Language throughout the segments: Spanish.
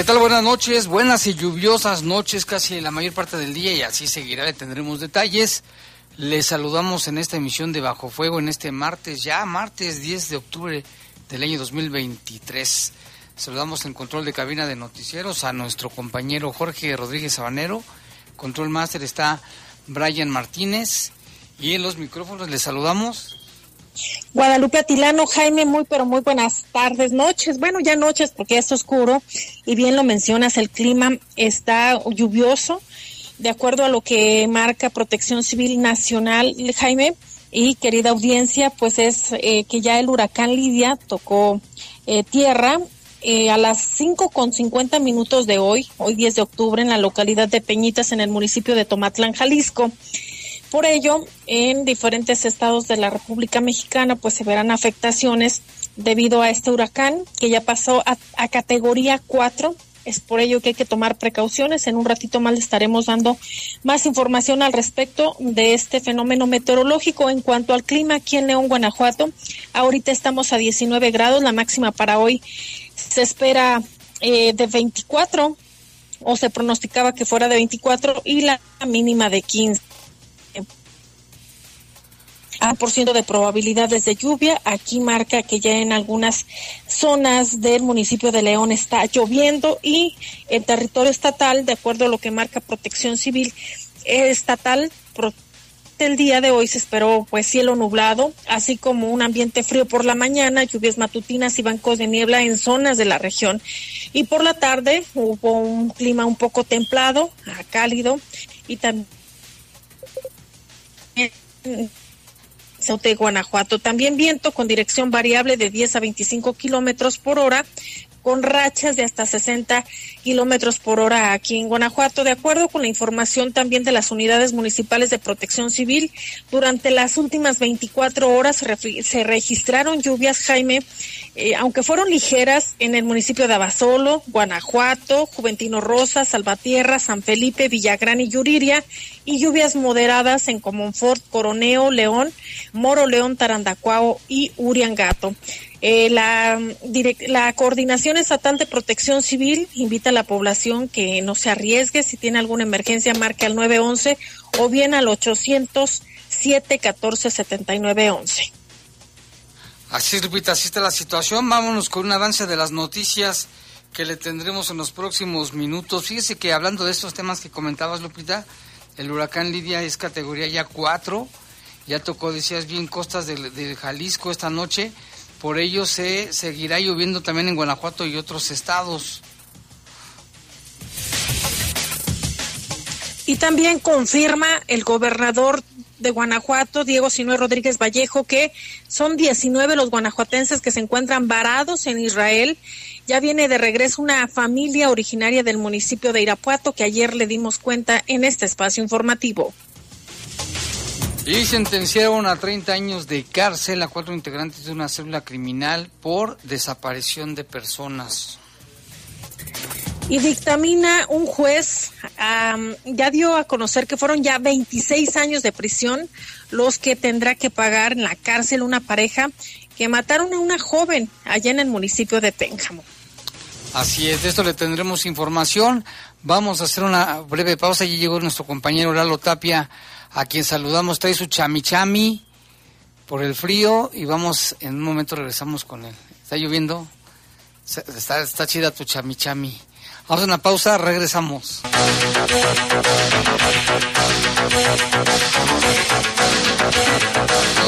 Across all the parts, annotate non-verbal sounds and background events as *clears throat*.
¿Qué tal? Buenas noches, buenas y lluviosas noches casi la mayor parte del día y así seguirá, le tendremos detalles. Les saludamos en esta emisión de Bajo Fuego en este martes, ya martes 10 de octubre del año 2023. Saludamos en control de cabina de noticieros a nuestro compañero Jorge Rodríguez Sabanero. Control Master está Brian Martínez y en los micrófonos les saludamos Guadalupe Atilano, Jaime, muy pero muy buenas tardes, noches, bueno ya noches porque ya es oscuro y bien lo mencionas, el clima está lluvioso, de acuerdo a lo que marca Protección Civil Nacional, Jaime, y querida audiencia, pues es eh, que ya el huracán Lidia tocó eh, tierra eh, a las 5 con 50 minutos de hoy, hoy 10 de octubre, en la localidad de Peñitas, en el municipio de Tomatlán, Jalisco. Por ello, en diferentes estados de la República Mexicana, pues se verán afectaciones debido a este huracán que ya pasó a, categoría 4. Es por ello que hay que tomar precauciones. En un ratito más le estaremos dando más información al respecto de este fenómeno meteorológico. En cuanto al clima aquí en León, Guanajuato, ahorita estamos a 19 grados. La máxima para hoy se espera eh, de 24 o se pronosticaba que fuera de 24 y la mínima de 15 a por ciento de probabilidades de lluvia. Aquí marca que ya en algunas zonas del municipio de León está lloviendo y en territorio estatal, de acuerdo a lo que marca Protección Civil estatal, el día de hoy se esperó pues cielo nublado, así como un ambiente frío por la mañana, lluvias matutinas y bancos de niebla en zonas de la región. Y por la tarde hubo un clima un poco templado, cálido y también de Guanajuato. También viento con dirección variable de 10 a 25 kilómetros por hora, con rachas de hasta 60 kilómetros por hora aquí en Guanajuato. De acuerdo con la información también de las unidades municipales de protección civil, durante las últimas 24 horas se, registraron lluvias, Jaime, eh, aunque fueron ligeras en el municipio de Abasolo, Guanajuato, Juventino Rosa, Salvatierra, San Felipe, Villagrán y Yuriria, y lluvias moderadas en Comonfort, Coroneo, León, Moro León, Tarandacuao y Uriangato. Eh, la, la Coordinación Estatal de Protección Civil invita a la población que no se arriesgue. Si tiene alguna emergencia, marque al 911 o bien al 800 714 7911. Así es, Lupita, así está la situación. Vámonos con un avance de las noticias que le tendremos en los próximos minutos. Fíjese que hablando de estos temas que comentabas, Lupita, el huracán Lidia es categoría ya 4. Ya tocó, decías bien, costas del Jalisco esta noche por ello se seguirá lloviendo también en Guanajuato y otros estados. Y también confirma el gobernador de Guanajuato, Diego Sinue Rodríguez Vallejo, que son 19 los guanajuatenses que se encuentran varados en Israel. Ya viene de regreso una familia originaria del municipio de Irapuato que ayer le dimos cuenta en este espacio informativo. Y sentenciaron a 30 años de cárcel a cuatro integrantes de una célula criminal por desaparición de personas. Y dictamina un juez, ya dio a conocer que fueron ya 26 años de prisión los que tendrá que pagar en la cárcel una pareja que mataron a una joven allá en el municipio de Pénjamo. Así es, de esto le tendremos información. Vamos a hacer una breve pausa. Allí llegó nuestro compañero Lalo Tapia a quien saludamos, trae su chamichami por el frío y vamos, en un momento regresamos con él. ¿Está lloviendo? Está, está chida tu chamichami. Vamos a una pausa, regresamos.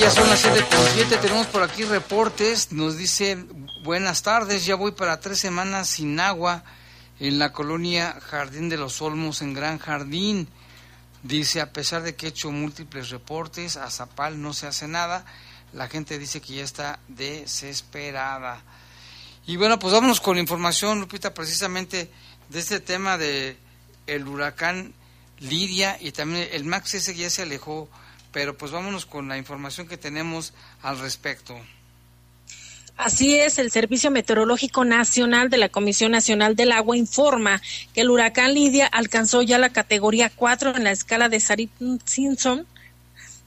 ya son las siete con siete, tenemos por aquí reportes, nos dice, buenas tardes, ya voy para tres semanas sin agua en la colonia Jardín de los Olmos, en Gran Jardín. Dice, a pesar de que he hecho múltiples reportes, a Zapal no se hace nada, la gente dice que ya está desesperada. Y bueno, pues vámonos con la información, Lupita, precisamente de este tema de el huracán Lidia y también el Max ese ya se alejó, pero pues vámonos con la información que tenemos al respecto. Así es, el Servicio Meteorológico Nacional de la Comisión Nacional del Agua informa que el huracán Lidia alcanzó ya la categoría 4 en la escala de Sarit-Simpson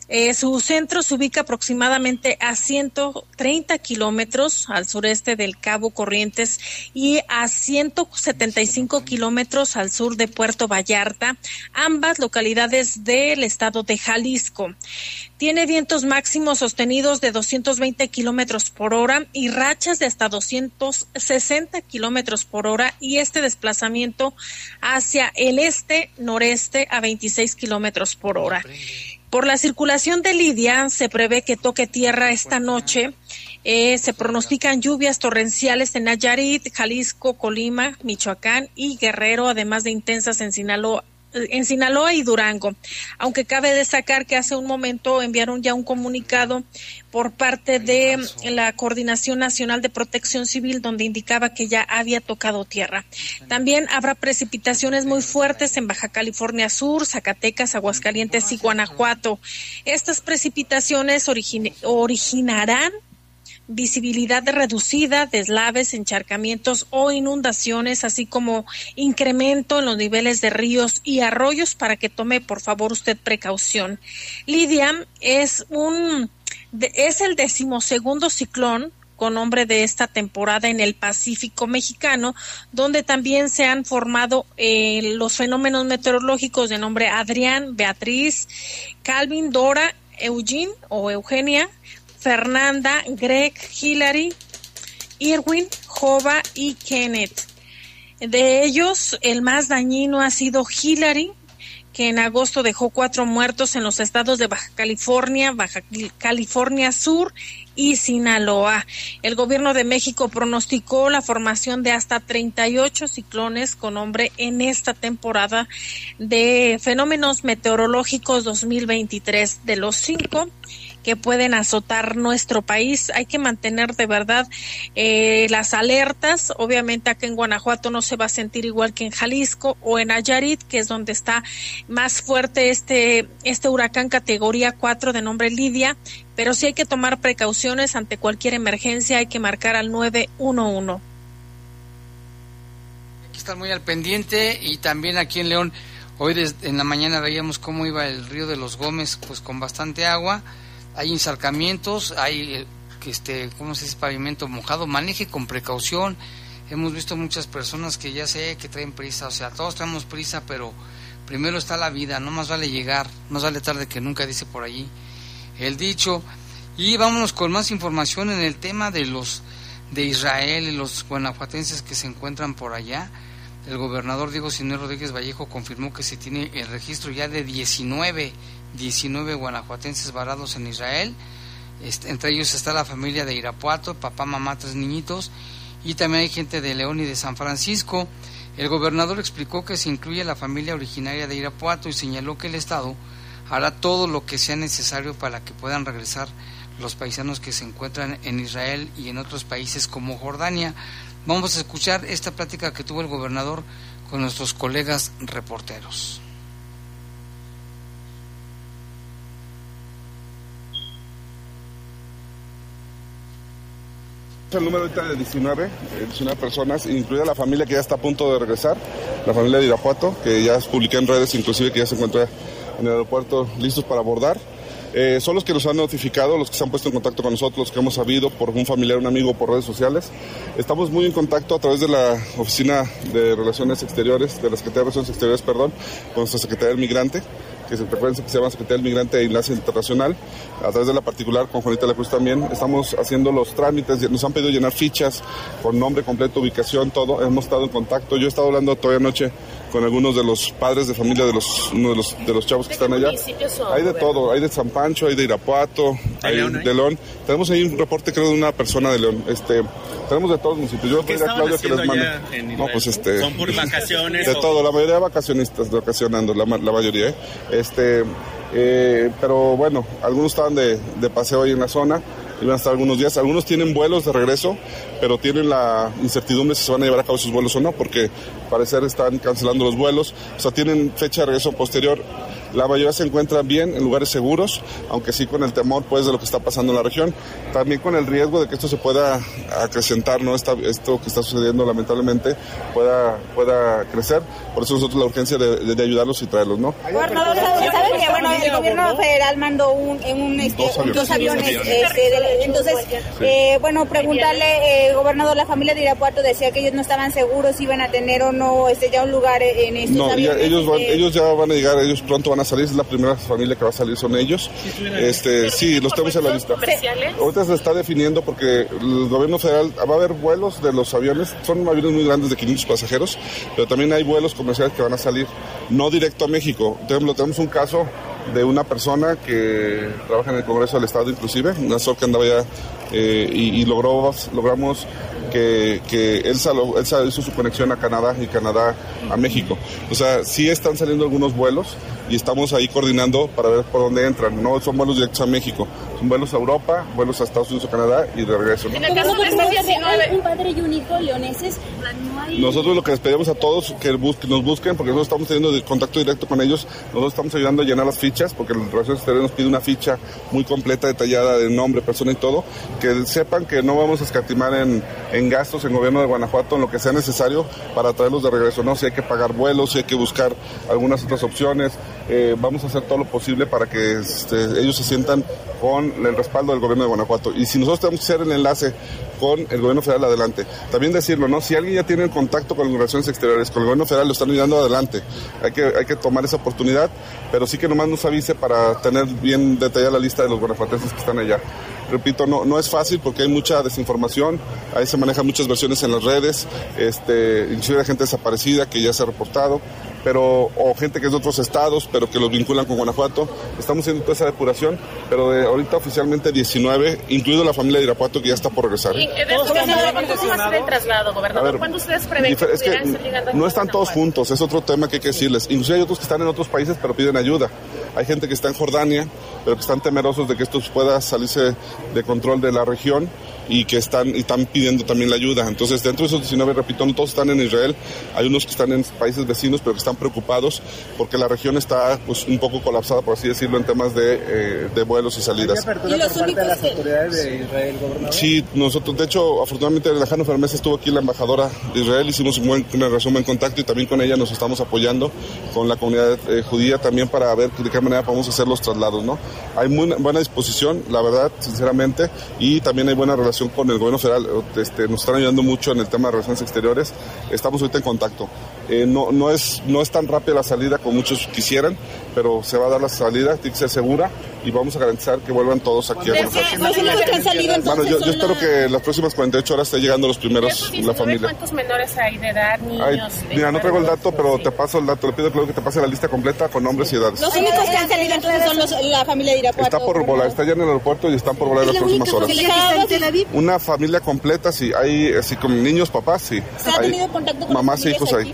eh, su centro se ubica aproximadamente a 130 kilómetros al sureste del Cabo Corrientes y a 175 kilómetros al sur de Puerto Vallarta, ambas localidades del estado de Jalisco. Tiene vientos máximos sostenidos de 220 kilómetros por hora y rachas de hasta 260 kilómetros por hora y este desplazamiento hacia el este-noreste a 26 kilómetros por hora. Por la circulación de Lidia, se prevé que toque tierra esta noche. Eh, se pronostican lluvias torrenciales en Nayarit, Jalisco, Colima, Michoacán y Guerrero, además de intensas en Sinaloa, en Sinaloa y Durango. Aunque cabe destacar que hace un momento enviaron ya un comunicado por parte de la Coordinación Nacional de Protección Civil donde indicaba que ya había tocado tierra. También habrá precipitaciones muy fuertes en Baja California Sur, Zacatecas, Aguascalientes y Guanajuato. Estas precipitaciones originarán visibilidad reducida, deslaves, encharcamientos o inundaciones, así como incremento en los niveles de ríos y arroyos para que tome por favor usted precaución. Lidia es un es el decimosegundo ciclón con nombre de esta temporada en el Pacífico mexicano, donde también se han formado eh, los fenómenos meteorológicos de nombre Adrián, Beatriz, Calvin, Dora, Eugene o Eugenia, Fernanda, Greg, Hillary, Irwin, Jova y Kenneth. De ellos, el más dañino ha sido Hillary, que en agosto dejó cuatro muertos en los estados de Baja California, Baja California Sur y Sinaloa. El gobierno de México pronosticó la formación de hasta 38 ciclones con nombre en esta temporada de fenómenos meteorológicos 2023. De los cinco, que pueden azotar nuestro país. Hay que mantener de verdad eh, las alertas. Obviamente acá en Guanajuato no se va a sentir igual que en Jalisco o en Ayarit, que es donde está más fuerte este, este huracán categoría 4 de nombre Lidia. Pero sí hay que tomar precauciones ante cualquier emergencia, hay que marcar al 911. Hay que estar muy al pendiente y también aquí en León, hoy en la mañana veíamos cómo iba el río de los Gómez, pues con bastante agua hay encharcamientos, hay eh, este, ¿cómo se dice? pavimento mojado, maneje con precaución. Hemos visto muchas personas que ya sé que traen prisa, o sea, todos traemos prisa, pero primero está la vida, no más vale llegar, más vale tarde que nunca, dice por allí el dicho. Y vámonos con más información en el tema de los de Israel y los guanajuatenses que se encuentran por allá. El gobernador Diego Sinero Rodríguez Vallejo confirmó que se tiene el registro ya de 19 19 guanajuatenses varados en Israel. entre ellos está la familia de Irapuato, papá, mamá, tres niñitos. Y también hay gente de León y de San Francisco. El gobernador explicó que se incluye la familia originaria de Irapuato y señaló que el Estado hará todo lo que sea necesario para que puedan regresar los paisanos que se encuentran en Israel y en otros países como Jordania. Vamos a escuchar esta plática que tuvo el gobernador con nuestros colegas reporteros. El número ahorita de 19, 19 eh, personas, incluida la familia que ya está a punto de regresar, la familia de Irapuato, que ya publiqué en redes, inclusive que ya se encuentra en el aeropuerto listos para abordar. Eh, son los que nos han notificado, los que se han puesto en contacto con nosotros, los que hemos sabido por un familiar, un amigo, por redes sociales. Estamos muy en contacto a través de la Oficina de Relaciones Exteriores, de la Secretaría de Relaciones Exteriores, perdón, con nuestra Secretaría del Migrante que se, que se llama Secretaría del Migrante e Enlace Internacional, a través de la particular con Juanita La Cruz también. Estamos haciendo los trámites, nos han pedido llenar fichas con nombre completo, ubicación, todo. Hemos estado en contacto. Yo he estado hablando todavía anoche con algunos de los padres de familia de los, uno de los, de los chavos que están allá. Hay de todo, hay de San Pancho, hay de Irapuato, hay de León. Tenemos ahí un reporte creo de una persona de León. Este, tenemos de todos los municipios. Yo voy a Claudia que les mande. No, pues este. ¿Son por vacaciones? De todo, la mayoría de vacacionistas, vacacionando, la, la mayoría. ¿eh? Este, eh, pero bueno, algunos estaban de, de paseo ahí en la zona a estar algunos días. Algunos tienen vuelos de regreso, pero tienen la incertidumbre si se van a llevar a cabo sus vuelos o no, porque parecer están cancelando los vuelos, o sea, tienen fecha de regreso posterior la mayoría se encuentran bien en lugares seguros, aunque sí con el temor pues de lo que está pasando en la región. También con el riesgo de que esto se pueda acrecentar, ¿no? esto que está sucediendo lamentablemente pueda, pueda crecer. Por eso nosotros la urgencia de, ayudarlos y traerlos, ¿no? Gobernador, ¿sabe que bueno, el gobierno federal mandó un, un este, dos aviones? Este, entonces, eh, bueno, preguntarle, eh, gobernador, la familia de Irapuato decía que ellos no estaban seguros si iban a tener o no este, ya un lugar en estos no, ellos, van, ellos ya van a llegar, ellos pronto van a salir, es la primera familia que va a salir, son ellos. Este, sí, los tenemos en la lista. Ahorita se está definiendo porque el gobierno federal va a haber vuelos de los aviones, son aviones muy grandes de 500 pasajeros, pero también hay vuelos comerciales que van a salir no directo a México. Tenemos, tenemos un caso de una persona que trabaja en el Congreso del Estado inclusive, una SOC que andaba ya eh, y, y logró, logramos que, que él, saló, él hizo su conexión a Canadá y Canadá a México. O sea, sí están saliendo algunos vuelos y estamos ahí coordinando para ver por dónde entran. No son vuelos directos a México, son vuelos a Europa, vuelos a Estados Unidos o Canadá y de regreso. En el caso de un padre y un hijo leoneses, Nosotros lo que les pedimos a todos que, nos busquen, porque nosotros estamos teniendo contacto directo con ellos, nosotros estamos ayudando a llenar las fichas, porque el Relaciones Exteriores nos pide una ficha muy completa, detallada de nombre, persona y todo, que sepan que no vamos a escatimar en, en gastos en gobierno de Guanajuato, en lo que sea necesario para traerlos de regreso, ¿no? Si hay que pagar vuelos, si hay que buscar algunas otras opciones, eh, vamos a hacer todo lo posible para que este, ellos se sientan con el respaldo del gobierno de Guanajuato. Y si nosotros tenemos que hacer el enlace con el gobierno federal adelante. También decirlo, ¿no? Si alguien ya tiene contacto con las relaciones exteriores, con el gobierno federal, lo están ayudando adelante. Hay que, hay que tomar esa oportunidad, pero sí que nomás nos avise para tener bien detallada la lista de los guanajuatenses que están allá. Repito, no, no es fácil porque hay mucha desinformación, ahí se manejan muchas versiones en las redes, este, inclusive hay gente desaparecida que ya se ha reportado pero o gente que es de otros estados, pero que los vinculan con Guanajuato. Estamos haciendo toda esa depuración, pero de ahorita oficialmente 19, incluido la familia de Irapuato que ya está por regresar. ¿Y el traslado, gobernador? ¿Cuándo ustedes prevén que, es que no están todos juntos, es otro tema que hay que decirles. Inclusive hay otros que están en otros países, pero piden ayuda. Hay gente que está en Jordania, pero que están temerosos de que esto pueda salirse de control de la región y que están, y están pidiendo también la ayuda. Entonces, dentro de esos 19, repito, no todos están en Israel, hay unos que están en países vecinos, pero que están preocupados porque la región está pues un poco colapsada, por así decirlo, en temas de, eh, de vuelos y salidas. ¿Y los únicos las autoridades de Israel, gobernador? Sí, nosotros, de hecho, afortunadamente Alejandro Fermés estuvo aquí la embajadora de Israel, hicimos un buen, una relación, buen contacto y también con ella nos estamos apoyando con la comunidad eh, judía también para ver de qué manera podemos hacer los traslados, ¿no? Hay muy buena disposición, la verdad, sinceramente, y también hay buena relación con el gobierno federal. Este, nos están ayudando mucho en el tema de relaciones exteriores. Estamos ahorita en contacto. Eh, no, no, es, no es tan rápida la salida como muchos quisieran, pero se va a dar la salida, tiene que ser segura y vamos a garantizar que vuelvan todos aquí a Bueno, yo, yo espero que las próximas 48 horas esté llegando los primeros, la familia. ¿Cuántos menores hay de edad, niños? mira, no traigo el dato, pero te paso el dato. Le pido que te pase la lista completa con nombres y edades. Los únicos que han salido entonces son los, la familia de Irapuato. Está por volar, está ya en el aeropuerto y están por volar en las próximas horas. Una familia completa, sí. Hay así con niños, papás, sí. ¿Se ha tenido contacto con mamás e hijos ahí?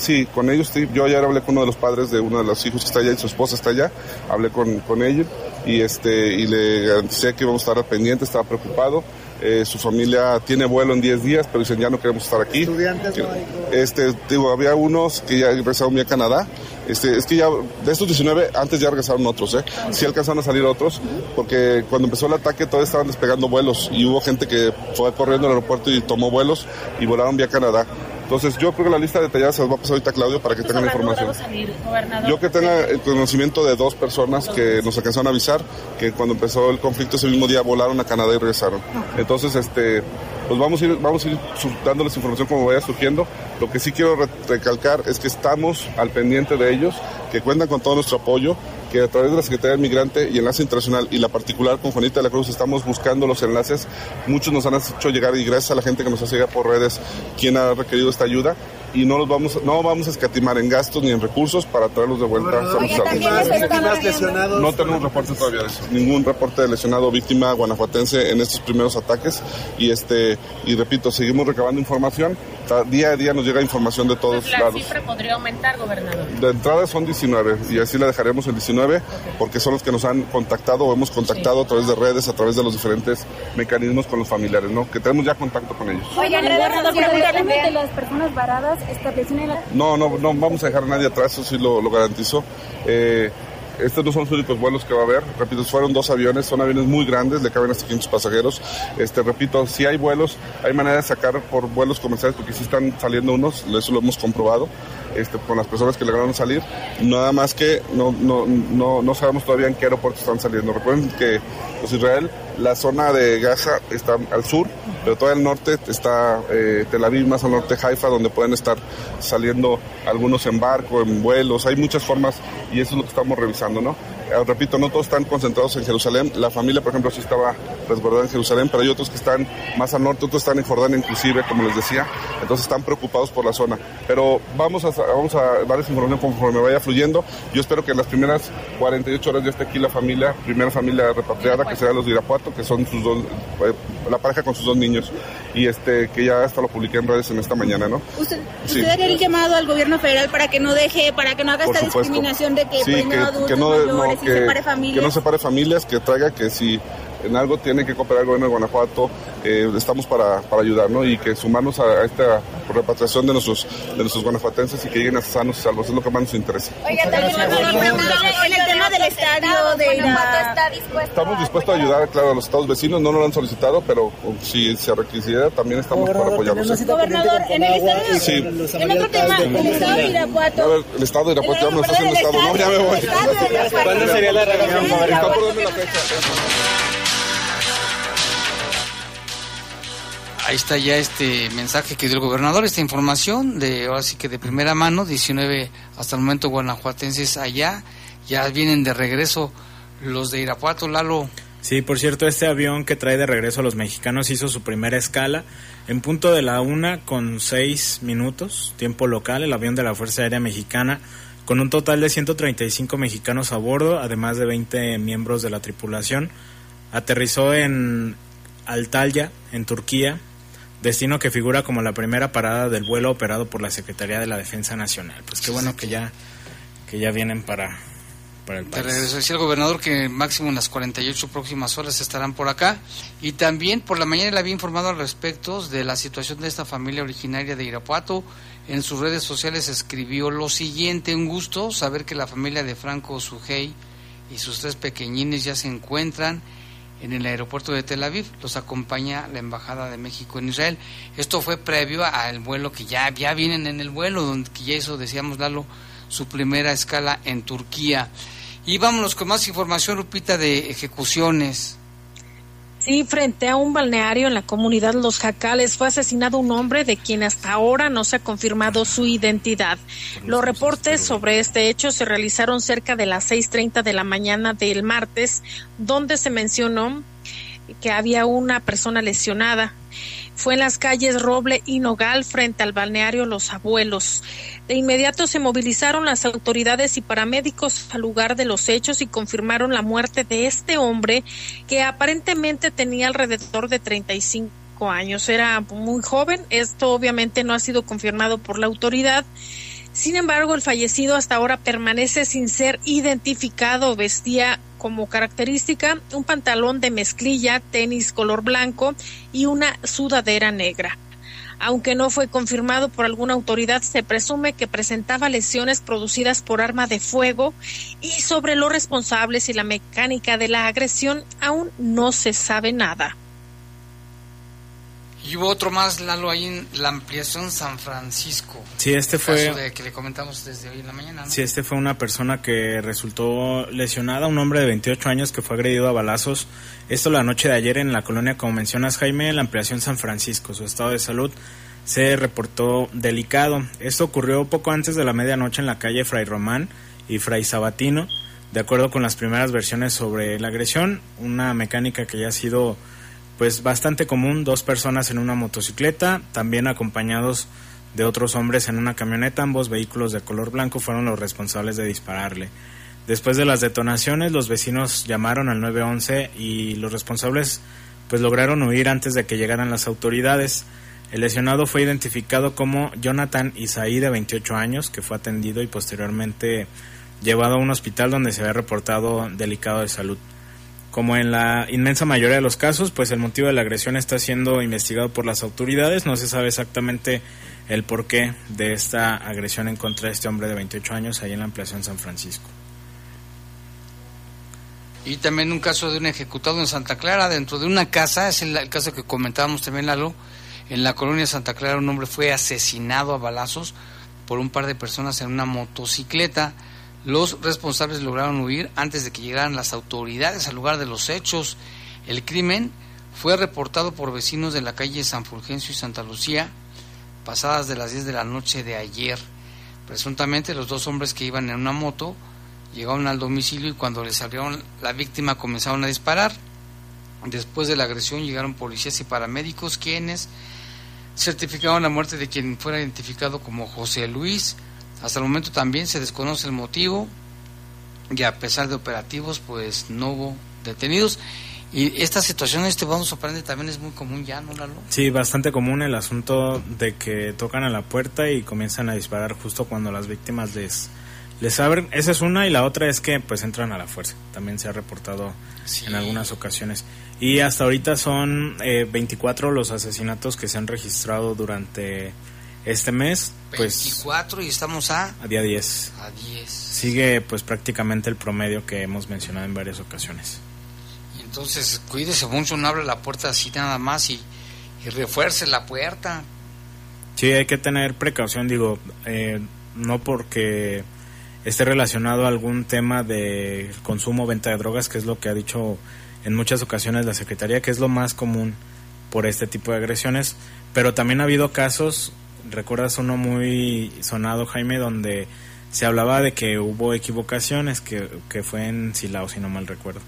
Sí, con ellos sí. Yo ayer hablé con uno de los padres de uno de los hijos que está allá y su esposa está allá. Hablé con, con ellos y este y le garanticé que íbamos a estar al pendiente, estaba preocupado. Eh, su familia tiene vuelo en 10 días, pero dicen ya no queremos estar aquí. ¿Estudiantes Este, digo, había unos que ya regresaron a Canadá. Este, es que ya de estos 19, antes ya regresaron otros, ¿eh? Sí alcanzaron a salir otros, porque cuando empezó el ataque todavía estaban despegando vuelos y hubo gente que fue corriendo al aeropuerto y tomó vuelos y volaron vía Canadá. Entonces yo creo que la lista detallada se las va a pasar ahorita a Claudio para que tengan la información. yo que tenga el conocimiento de dos personas que nos alcanzaron a avisar que cuando empezó el conflicto ese mismo día volaron a Canadá y regresaron. Entonces, este, pues vamos a ir, vamos a ir dándoles información como vaya surgiendo. Lo que sí quiero recalcar es que estamos al pendiente de ellos, que cuentan con todo nuestro apoyo que a través de la Secretaría del Migrante y Enlace Internacional y la particular con Juanita de la Cruz estamos buscando los enlaces. Muchos nos han hecho llegar y gracias a la gente que nos hace llegar por redes quien ha requerido esta ayuda. Y no los vamos no vamos a escatimar en gastos ni en recursos para traerlos de vuelta a No tenemos reporte todavía de eso, ningún reporte de lesionado o víctima guanajuatense en estos primeros ataques y este y repito, seguimos recabando información, día a día nos llega información de todos ¿La lados. ¿La cifra podría aumentar, gobernador? De entrada son 19 y así la dejaremos en 19 porque son los que nos han contactado o hemos contactado a través de redes, a través de los diferentes mecanismos con los familiares, ¿no? Que tenemos ya contacto con ellos. Oye, gobernador, de las personas varadas No, no, no vamos a dejar a nadie atrás, eso sí lo, garantizo. Eh, estos no son los únicos vuelos que va a haber. Repito, fueron dos aviones, son aviones muy grandes, le caben hasta 500 pasajeros. Este, repito, si hay vuelos, hay manera de sacar por vuelos comerciales porque sí están saliendo unos, eso lo hemos comprobado. Este, con las personas que lograron salir, nada más que no, no, no, no sabemos todavía en qué aeropuerto están saliendo. Recuerden que pues, Israel, la zona de Gaza está al sur, pero todo el norte está eh, Tel Aviv, más al norte Haifa, donde pueden estar saliendo algunos en barco, en vuelos, hay muchas formas y eso es lo que estamos revisando, ¿no? Eh, repito, no todos están concentrados en Jerusalén. La familia, por ejemplo, sí estaba resguardada en Jerusalén, pero hay otros que están más al norte, otros están en Jordania inclusive, como les decía. Entonces están preocupados por la zona. Pero vamos a, vamos a darles información conforme vaya fluyendo. Yo espero que en las primeras 48 horas ya esté aquí la familia, primera familia repatriada, que será los de Irapuato, que son sus dos, eh, la pareja con sus dos niños. Y este que ya hasta lo publiqué en redes en esta mañana, ¿no? ¿Usted, sí. haría el llamado al gobierno federal para que no deje, para que no haga esta discriminación de que, sí, no, que, no, que no separe familias, que traiga que si en algo tiene que cooperar el gobierno de Guanajuato, eh, estamos para, para ayudar, ¿no? Y que sumarnos a, esta repatriación de nuestros, de nuestros guanajuatenses y que lleguen a sanos y salvos, es lo que más nos interesa. Oiga, también en el tema del estadio de está dispuesto Estamos dispuestos a ayudar, claro, a los estados vecinos, no nos lo han solicitado, pero si se requisiera, también estamos para apoyarlos. Gobernador, en el estadio, sí. en otro tema, el estado de Irapuato. el estado de Irapuato ya me está haciendo estado, no, ya me voy. ¿Cuándo sería la reunión? Está por la fecha. Ahí está ya este mensaje que dio el gobernador, esta información de ahora sí que de primera mano, 19 hasta el momento guanajuatenses allá, ya vienen de regreso los de Irapuato, Lalo. Sí, por cierto, este avión que trae de regreso a los mexicanos hizo su primera escala en punto de la una con seis minutos, tiempo local, el avión de la Fuerza Aérea Mexicana, con un total de 135 mexicanos a bordo, además de 20 miembros de la tripulación. Aterrizó en Altalya, en Turquía, destino que figura como la primera parada del vuelo operado por la Secretaría de la Defensa Nacional. Pues qué bueno que ya que ya vienen para para el país. decía el gobernador que máximo en las 48 próximas horas estarán por acá y también por la mañana le había informado al respecto de la situación de esta familia originaria de Irapuato. En sus redes sociales escribió lo siguiente, un gusto saber que la familia de Franco Sujei y sus tres pequeñines ya se encuentran en el aeropuerto de Tel Aviv. Los acompaña la Embajada de México en Israel. Esto fue previo al vuelo que ya, ya vienen en el vuelo, donde ya hizo, decíamos, Lalo, su primera escala en Turquía. Y vámonos con más información, Lupita, de ejecuciones. Sí, frente a un balneario en la comunidad Los Jacales fue asesinado un hombre de quien hasta ahora no se ha confirmado su identidad. Los reportes sobre este hecho se realizaron cerca de las 6.30 de la mañana del martes, donde se mencionó que había una persona lesionada fue en las calles Roble y Nogal frente al balneario Los Abuelos. De inmediato se movilizaron las autoridades y paramédicos al lugar de los hechos y confirmaron la muerte de este hombre que aparentemente tenía alrededor de 35 años. Era muy joven. Esto obviamente no ha sido confirmado por la autoridad. Sin embargo, el fallecido hasta ahora permanece sin ser identificado. Vestía como característica un pantalón de mezclilla, tenis color blanco y una sudadera negra. Aunque no fue confirmado por alguna autoridad, se presume que presentaba lesiones producidas por arma de fuego y sobre los responsables y la mecánica de la agresión aún no se sabe nada. Y hubo otro más, Lalo, ahí en la ampliación San Francisco. Sí, este fue... De que le comentamos desde hoy en la mañana. Sí, este fue una persona que resultó lesionada, un hombre de 28 años que fue agredido a balazos. Esto la noche de ayer en la colonia, como mencionas Jaime, en la ampliación San Francisco. Su estado de salud se reportó delicado. Esto ocurrió poco antes de la medianoche en la calle Fray Román y Fray Sabatino. De acuerdo con las primeras versiones sobre la agresión, una mecánica que ya ha sido pues bastante común, dos personas en una motocicleta, también acompañados de otros hombres en una camioneta. Ambos vehículos de color blanco fueron los responsables de dispararle. Después de las detonaciones, los vecinos llamaron al 911 y los responsables pues lograron huir antes de que llegaran las autoridades. El lesionado fue identificado como Jonathan Isaí de 28 años, que fue atendido y posteriormente llevado a un hospital donde se había reportado delicado de salud. Como en la inmensa mayoría de los casos, pues el motivo de la agresión está siendo investigado por las autoridades. No se sabe exactamente el porqué de esta agresión en contra de este hombre de 28 años ahí en la ampliación San Francisco. Y también un caso de un ejecutado en Santa Clara, dentro de una casa, es el, caso que comentábamos también, Lalo, en la colonia Santa Clara un hombre fue asesinado a balazos por un par de personas en una motocicleta. Los responsables lograron huir antes de que llegaran las autoridades al lugar de los hechos. El crimen fue reportado por vecinos de la calle San Fulgencio y Santa Lucía pasadas de las 10 de la noche de ayer. Presuntamente los dos hombres que iban en una moto llegaron al domicilio y cuando les abrieron la víctima comenzaron a disparar. Después de la agresión llegaron policías y paramédicos quienes certificaron la muerte de quien fuera identificado como José Luis. Hasta el momento también se desconoce el motivo y a pesar de operativos pues no hubo detenidos. Y esta situación, este vamos sorprende también es muy común ya, ¿no, Lalo? Sí, bastante común el asunto de que tocan a la puerta y comienzan a disparar justo cuando las víctimas les, les abren. Esa es una y la otra es que pues entran a la fuerza. También se ha reportado en algunas ocasiones. Y hasta ahorita son eh, 24 los asesinatos que se han registrado durante este mes. Pues, 24 y estamos a... A día 10. A 10. Sigue pues prácticamente el promedio que hemos mencionado en varias ocasiones. Entonces, cuídese mucho, no abre la puerta así nada más y, refuerce la puerta. Sí, hay que tener precaución, digo, eh, no porque esté relacionado a algún tema de consumo o venta de drogas, que es lo que ha dicho en muchas ocasiones la Secretaría, que es lo más común por este tipo de agresiones, pero también ha habido casos, recuerdas uno muy sonado, Jaime, donde se hablaba de que hubo equivocaciones, que, que fue en Silao, si no mal recuerdo.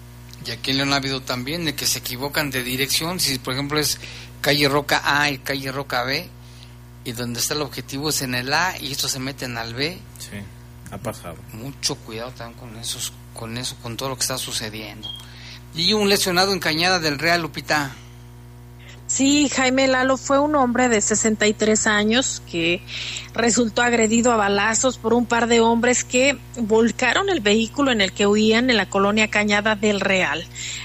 Y aquí en León ha habido también de que se equivocan de dirección. Si, por ejemplo, es calle Roca A y calle Roca B, y donde está el objetivo es en el A y estos se meten al B. Sí, ha pasado. Mucho cuidado también con, esos, con eso, con todo lo que está sucediendo. Y un lesionado en Cañada del Real, Lupita. Sí, Jaime Lalo fue un hombre de 63 años que resultó agredido a balazos por un par de hombres que volcaron el vehículo en el que huían en la colonia Cañada del Real.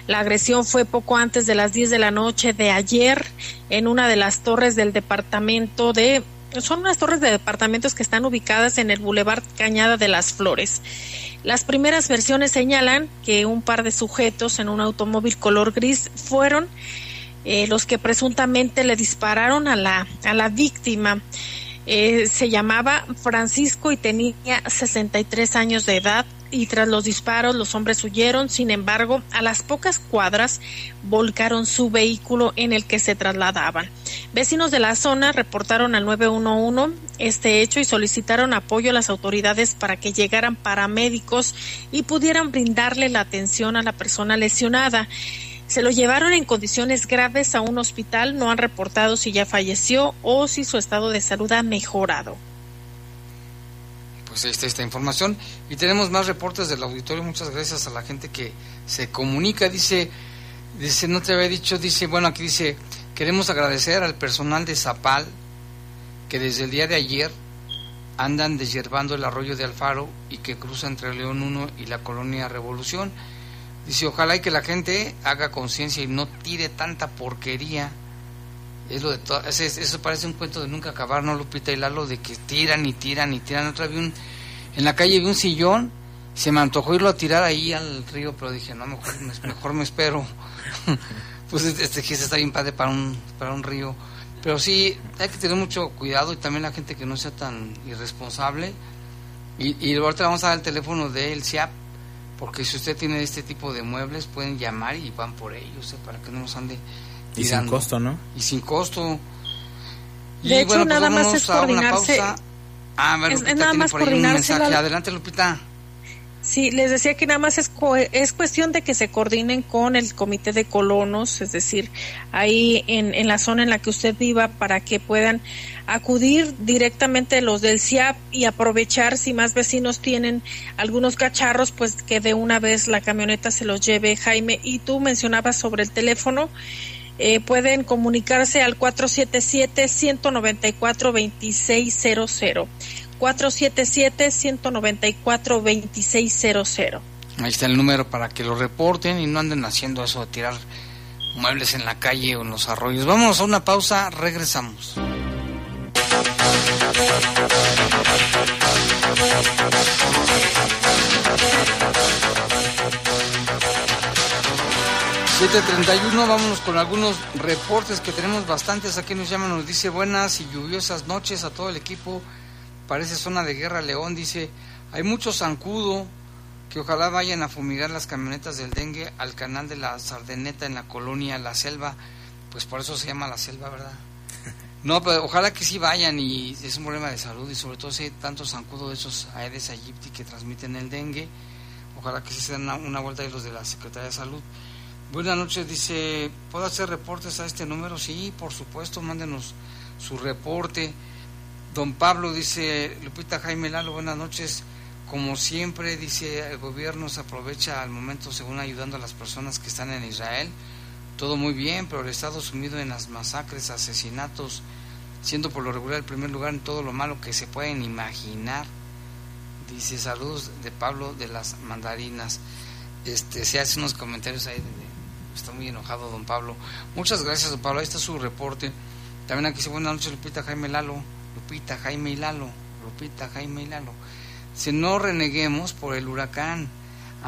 La agresión fue poco antes de las 10 de la noche de ayer en una de las torres del departamento de son unas torres de departamentos que están ubicadas en el Boulevard Cañada de las Flores. Las primeras versiones señalan que un par de sujetos en un automóvil color gris fueron eh, los que presuntamente le dispararon a la, a la víctima. Eh, se llamaba Francisco y tenía 63 años de edad y tras los disparos los hombres huyeron, sin embargo, a las pocas cuadras volcaron su vehículo en el que se trasladaban. Vecinos de la zona reportaron al 911 este hecho y solicitaron apoyo a las autoridades para que llegaran paramédicos y pudieran brindarle la atención a la persona lesionada. Se lo llevaron en condiciones graves a un hospital, no han reportado si ya falleció o si su estado de salud ha mejorado. Pues ahí está esta información. Y tenemos más reportes del auditorio. Muchas gracias a la gente que se comunica. Dice, dice, no te había dicho, dice, bueno, aquí dice, queremos agradecer al personal de Zapal que desde el día de ayer andan deshiervando el arroyo de Alfaro y que cruza entre León 1 y la colonia Revolución Dice, ojalá y que la gente haga conciencia y no tire tanta porquería. Es lo de todo, eso parece un cuento de nunca acabar, ¿no, Lupita y Lalo? De que tiran y tiran y tiran. Otra vez un, en la calle vi un sillón, se me antojó irlo a tirar ahí al río, pero dije, no, mejor, mejor me espero. *laughs* pues este que está bien padre para un, para un río. Pero sí, hay que tener mucho cuidado y también la gente que no sea tan irresponsable. Y, y ahorita vamos a dar el teléfono de el CIAP porque si usted tiene este tipo de muebles, pueden llamar y van por ellos, ¿eh? para que no nos ande Y sin costo, ¿no? Y sin costo. De hecho, pues nada más es coordinarse. Ah, es, nada más coordinarse. Adelante, Lupita. Sí, les decía que nada más es, es cuestión de que se coordinen con el comité de colonos, es decir, ahí en, en la zona en la que usted viva para que puedan acudir directamente los del CIAP y aprovechar si más vecinos tienen algunos cacharros, pues que de una vez la camioneta se los lleve Jaime. Y tú mencionabas sobre el teléfono, eh, pueden comunicarse al 477-194-2600. 477-194-2600. Ahí está el número para que lo reporten y no anden haciendo eso de tirar muebles en la calle o en los arroyos. Vamos a una pausa, regresamos. ...7.31, vámonos con algunos reportes que tenemos bastantes. Aquí nos llaman, nos dice buenas y lluviosas noches a todo el equipo parece zona de guerra León, dice, hay mucho zancudo que ojalá vayan a fumigar las camionetas del dengue al canal de la Sardeneta en la colonia La Selva, pues por eso se llama La Selva, ¿verdad? No, pero ojalá que sí vayan y es un problema de salud y sobre todo si hay tantos zancudos de esos Aedes aegypti que transmiten el dengue, ojalá que sí se den una, vuelta de los de la Secretaría de Salud. Buenas noches, dice, ¿puedo hacer reportes a este número? Sí, por supuesto, mándenos su reporte. Don Pablo dice, Lupita Jaime Lalo, buenas noches. Como siempre, dice, el gobierno se aprovecha al momento según ayudando a las personas que están en Israel. Todo muy bien, pero el Estado sumido en las masacres, asesinatos, siendo por lo regular el primer lugar en todo lo malo que se pueden imaginar. Dice, saludos de Pablo de las mandarinas. Este, se hace unos comentarios ahí, está muy enojado don Pablo. Muchas gracias, don Pablo, ahí está su reporte. También aquí dice, buenas noches, Lupita Jaime Lalo. Lupita, Jaime y Lalo, Lupita, Jaime y Lalo. Si no reneguemos por el huracán,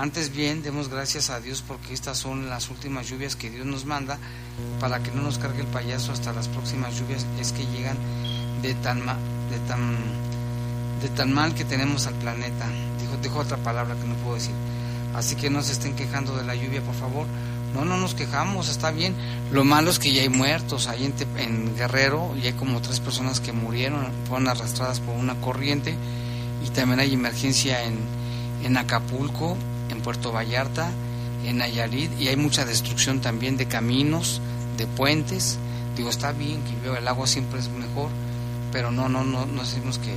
antes bien demos gracias a Dios porque estas son las últimas lluvias que Dios nos manda para que no nos cargue el payaso hasta las próximas lluvias es que llegan de tan de tan de tan mal que tenemos al planeta. Dijo, dijo otra palabra que no puedo decir. Así que no se estén quejando de la lluvia, por favor. No, no nos quejamos, está bien. Lo malo es que ya hay muertos ahí en, en Guerrero y hay como tres personas que murieron, fueron arrastradas por una corriente y también hay emergencia en, en Acapulco, en Puerto Vallarta, en Nayarit y hay mucha destrucción también de caminos, de puentes. Digo, está bien que el agua siempre es mejor, pero no, no, no, no decimos que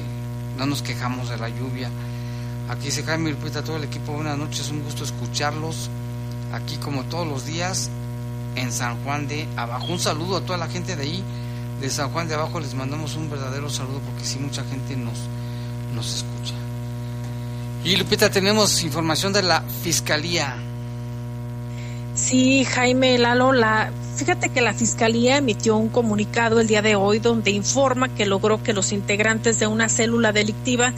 no nos quejamos de la lluvia. Aquí se Jaime Lupita, todo el equipo, buenas noches, un gusto escucharlos aquí como todos los días en San Juan de Abajo. Un saludo a toda la gente de ahí, de San Juan de Abajo, les mandamos un verdadero saludo porque sí mucha gente nos, nos escucha. Y Lupita, tenemos información de la Fiscalía. Sí, Jaime Lalo, la, fíjate que la Fiscalía emitió un comunicado el día de hoy donde informa que logró que los integrantes de una célula delictiva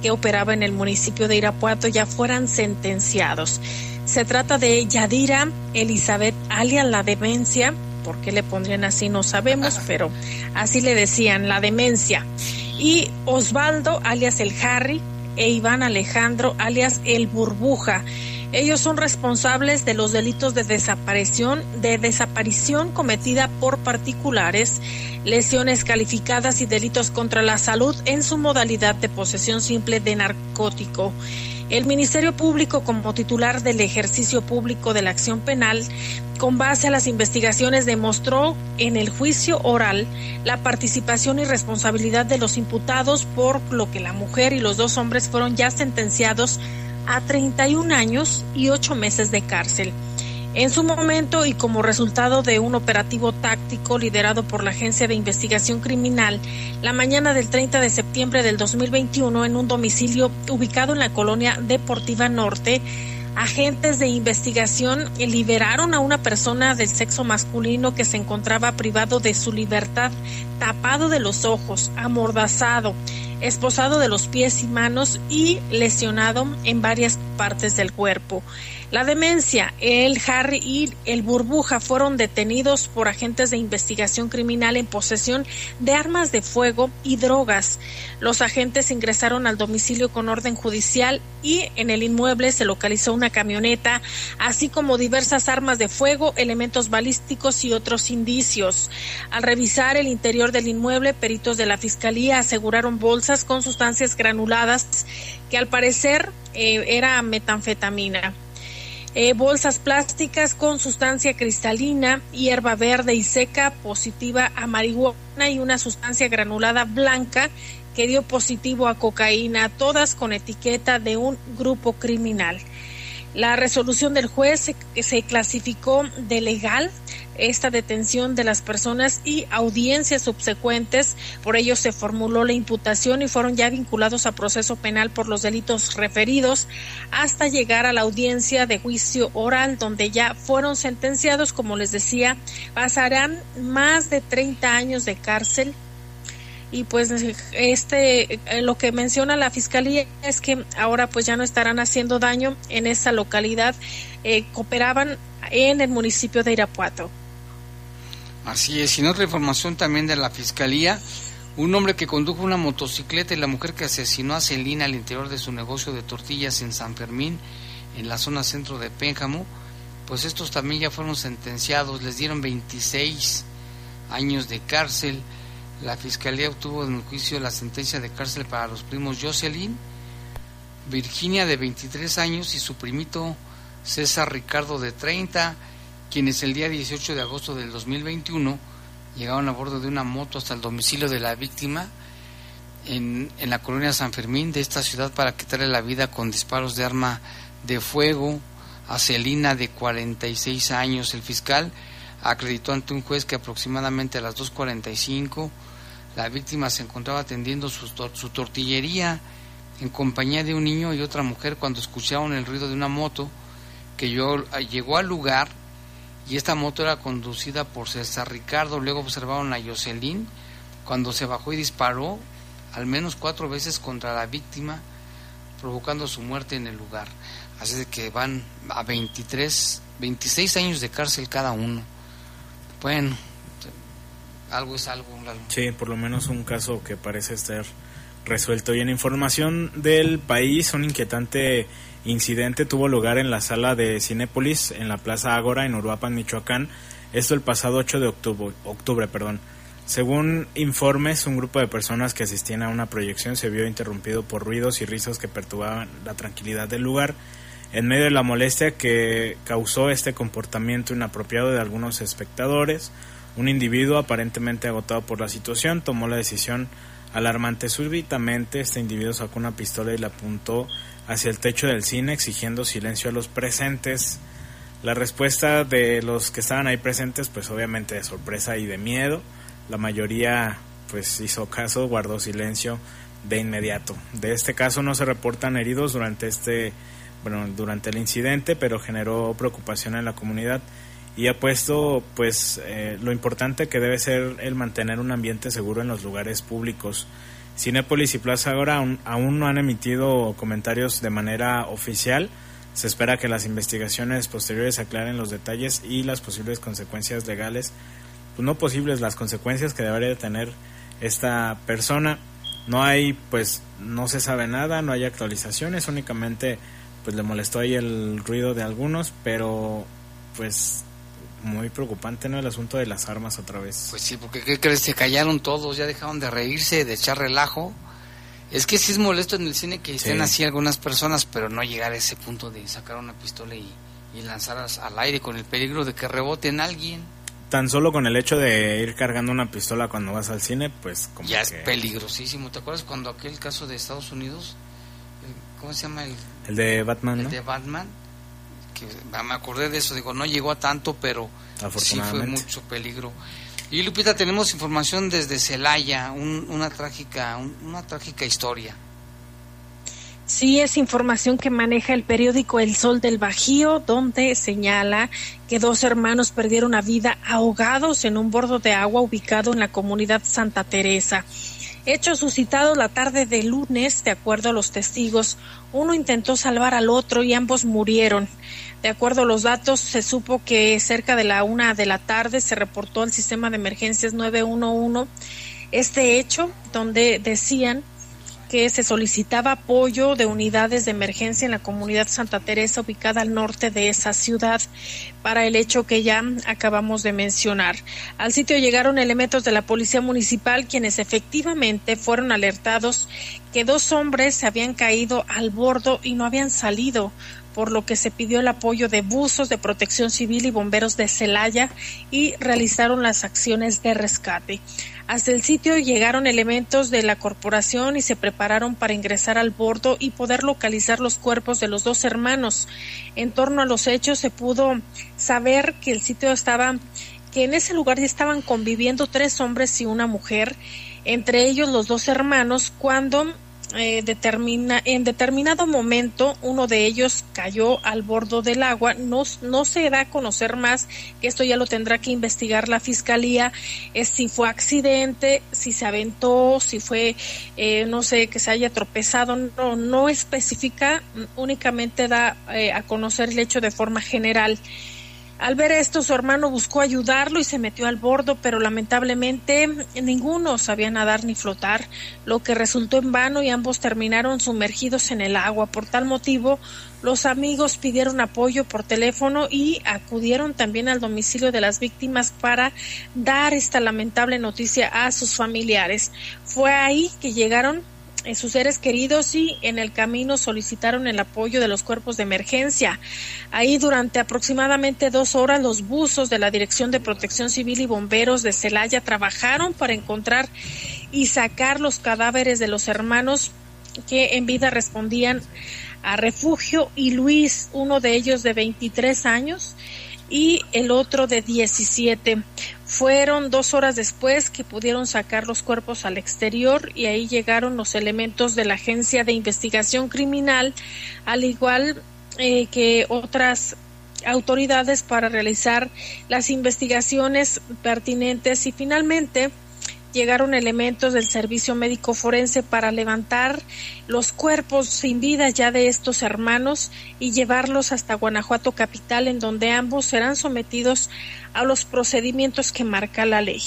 que operaba en el municipio de Irapuato ya fueran sentenciados. Se trata de Yadira Elizabeth, alias la demencia. ¿Por qué le pondrían así? No sabemos, *laughs* pero así le decían, la demencia. Y Osvaldo, alias el Harry, e Iván Alejandro, alias el Burbuja. Ellos son responsables de los delitos de desaparición, de desaparición cometida por particulares, lesiones calificadas y delitos contra la salud en su modalidad de posesión simple de narcótico. El Ministerio Público, como titular del ejercicio público de la acción penal, con base a las investigaciones, demostró en el juicio oral la participación y responsabilidad de los imputados, por lo que la mujer y los dos hombres fueron ya sentenciados a 31 años y 8 meses de cárcel. En su momento y como resultado de un operativo táctico liderado por la Agencia de Investigación Criminal, la mañana del 30 de septiembre del 2021 en un domicilio ubicado en la colonia Deportiva Norte, agentes de investigación liberaron a una persona del sexo masculino que se encontraba privado de su libertad, tapado de los ojos, amordazado, esposado de los pies y manos y lesionado en varias partes del cuerpo. La demencia, el Harry y el burbuja fueron detenidos por agentes de investigación criminal en posesión de armas de fuego y drogas. Los agentes ingresaron al domicilio con orden judicial y en el inmueble se localizó una camioneta, así como diversas armas de fuego, elementos balísticos y otros indicios. Al revisar el interior del inmueble, peritos de la Fiscalía aseguraron bolsas con sustancias granuladas que al parecer eh, era metanfetamina. Eh, bolsas plásticas con sustancia cristalina, hierba verde y seca positiva a marihuana y una sustancia granulada blanca que dio positivo a cocaína, todas con etiqueta de un grupo criminal. La resolución del juez se, se clasificó de legal esta detención de las personas y audiencias subsecuentes. Por ello se formuló la imputación y fueron ya vinculados a proceso penal por los delitos referidos hasta llegar a la audiencia de juicio oral donde ya fueron sentenciados, como les decía, pasarán más de 30 años de cárcel. Y pues este eh, lo que menciona la fiscalía es que ahora pues ya no estarán haciendo daño en esa localidad. Eh, cooperaban en el municipio de Irapuato Así es, y en otra información también de la Fiscalía, un hombre que condujo una motocicleta y la mujer que asesinó a Celina al interior de su negocio de tortillas en San Fermín, en la zona centro de Pénjamo, pues estos también ya fueron sentenciados, les dieron 26 años de cárcel. La Fiscalía obtuvo en el juicio la sentencia de cárcel para los primos Jocelyn, Virginia de 23 años y su primito César Ricardo de 30 quienes el día 18 de agosto del 2021 llegaron a bordo de una moto hasta el domicilio de la víctima en, en la colonia San Fermín de esta ciudad para quitarle la vida con disparos de arma de fuego a Celina de 46 años. El fiscal acreditó ante un juez que aproximadamente a las 2.45 la víctima se encontraba atendiendo su, su tortillería en compañía de un niño y otra mujer cuando escucharon el ruido de una moto que llegó al lugar y esta moto era conducida por César Ricardo. Luego observaron a Jocelyn cuando se bajó y disparó al menos cuatro veces contra la víctima, provocando su muerte en el lugar. Así de que van a 23, 26 años de cárcel cada uno. Bueno, algo es algo. Sí, por lo menos un caso que parece estar resuelto. Y en información del país, un inquietante incidente tuvo lugar en la sala de Cinépolis en la Plaza Ágora en Uruapan, Michoacán, esto el pasado 8 de octubre, octubre perdón. Según informes, un grupo de personas que asistían a una proyección se vio interrumpido por ruidos y risas que perturbaban la tranquilidad del lugar. En medio de la molestia que causó este comportamiento inapropiado de algunos espectadores, un individuo aparentemente agotado por la situación tomó la decisión alarmante. Súbitamente este individuo sacó una pistola y la apuntó hacia el techo del cine exigiendo silencio a los presentes. La respuesta de los que estaban ahí presentes pues obviamente de sorpresa y de miedo. La mayoría pues hizo caso, guardó silencio de inmediato. De este caso no se reportan heridos durante este bueno, durante el incidente, pero generó preocupación en la comunidad y ha puesto pues eh, lo importante que debe ser el mantener un ambiente seguro en los lugares públicos. Cinépolis y Plaza ahora aún, no han emitido comentarios de manera oficial. Se espera que las investigaciones posteriores aclaren los detalles y las posibles consecuencias legales, pues no posibles, las consecuencias que debería tener esta persona. No hay, pues, no se sabe nada, no hay actualizaciones, únicamente, pues, le molestó ahí el ruido de algunos, pero, pues, muy preocupante, ¿no? El asunto de las armas otra vez. Pues sí, porque ¿qué crees? Se callaron todos, ya dejaron de reírse, de echar relajo. Es que sí es molesto en el cine que estén así algunas personas, pero no llegar a ese punto de sacar una pistola y, y lanzarlas al aire con el peligro de que rebote en alguien. Tan solo con el hecho de ir cargando una pistola cuando vas al cine, pues como Ya es peligrosísimo. ¿Te acuerdas cuando aquel caso de Estados Unidos, ¿cómo se llama? El, el de Batman, El de Batman me acordé de eso, digo, no llegó a tanto, pero sí fue mucho peligro. Y Lupita, tenemos información desde Celaya, una trágica, una trágica historia. Sí, es información que maneja el periódico El Sol del Bajío, donde señala que dos hermanos perdieron la vida ahogados en un bordo de agua ubicado en la comunidad Santa Teresa. Hecho suscitado la tarde de lunes, de acuerdo a los testigos, uno intentó salvar al otro y ambos murieron. De acuerdo a los datos, se supo que cerca de la una de la tarde se reportó al sistema de emergencias 911 este hecho, donde decían que se solicitaba apoyo de unidades de emergencia en la comunidad Santa Teresa ubicada al norte de esa ciudad para el hecho que ya acabamos de mencionar. Al sitio llegaron elementos de la policía municipal quienes efectivamente fueron alertados que dos hombres se habían caído al bordo y no habían salido, por lo que se pidió el apoyo de buzos de protección civil y bomberos de Celaya y realizaron las acciones de rescate. Hasta el sitio llegaron elementos de la corporación y se prepararon para ingresar al bordo y poder localizar los cuerpos de los dos hermanos. En torno a los hechos se pudo saber que el sitio estaba que en ese lugar ya estaban conviviendo tres hombres y una mujer, entre ellos los dos hermanos, cuando eh, determina, en determinado momento uno de ellos cayó al bordo del agua. No, no se da a conocer más, que esto ya lo tendrá que investigar la fiscalía, es si fue accidente, si se aventó, si fue, eh, no sé, que se haya tropezado, no, no especifica, únicamente da eh, a conocer el hecho de forma general. Al ver esto, su hermano buscó ayudarlo y se metió al bordo, pero lamentablemente ninguno sabía nadar ni flotar, lo que resultó en vano y ambos terminaron sumergidos en el agua. Por tal motivo, los amigos pidieron apoyo por teléfono y acudieron también al domicilio de las víctimas para dar esta lamentable noticia a sus familiares. Fue ahí que llegaron sus seres queridos y en el camino solicitaron el apoyo de los cuerpos de emergencia. Ahí durante aproximadamente dos horas los buzos de la Dirección de Protección Civil y Bomberos de Celaya trabajaron para encontrar y sacar los cadáveres de los hermanos que en vida respondían a refugio y Luis, uno de ellos de 23 años y el otro de 17. Fueron dos horas después que pudieron sacar los cuerpos al exterior y ahí llegaron los elementos de la Agencia de Investigación Criminal, al igual eh, que otras autoridades para realizar las investigaciones pertinentes y finalmente llegaron elementos del servicio médico forense para levantar los cuerpos sin vida ya de estos hermanos y llevarlos hasta Guanajuato capital en donde ambos serán sometidos a los procedimientos que marca la ley.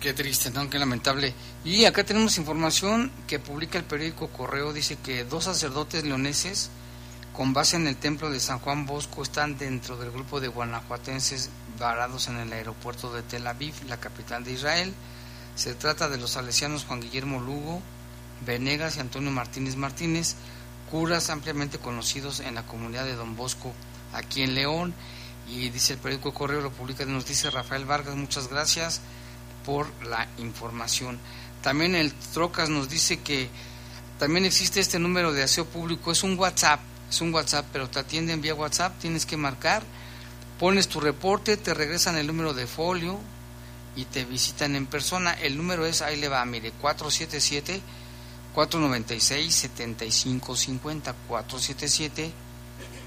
Qué triste, ¿no? Qué lamentable. Y acá tenemos información que publica el periódico Correo, dice que dos sacerdotes leoneses con base en el templo de San Juan Bosco están dentro del grupo de guanajuatenses varados en el aeropuerto de Tel Aviv, la capital de Israel. Se trata de los salesianos Juan Guillermo Lugo, Venegas y Antonio Martínez Martínez, curas ampliamente conocidos en la comunidad de Don Bosco, aquí en León. Y dice el periódico Correo, lo publica, nos dice Rafael Vargas, muchas gracias por la información. También el Trocas nos dice que también existe este número de aseo público, es un WhatsApp, es un WhatsApp, pero te atienden vía WhatsApp, tienes que marcar Pones tu reporte, te regresan el número de folio y te visitan en persona. El número es, ahí le va, mire, 477 496 7550 477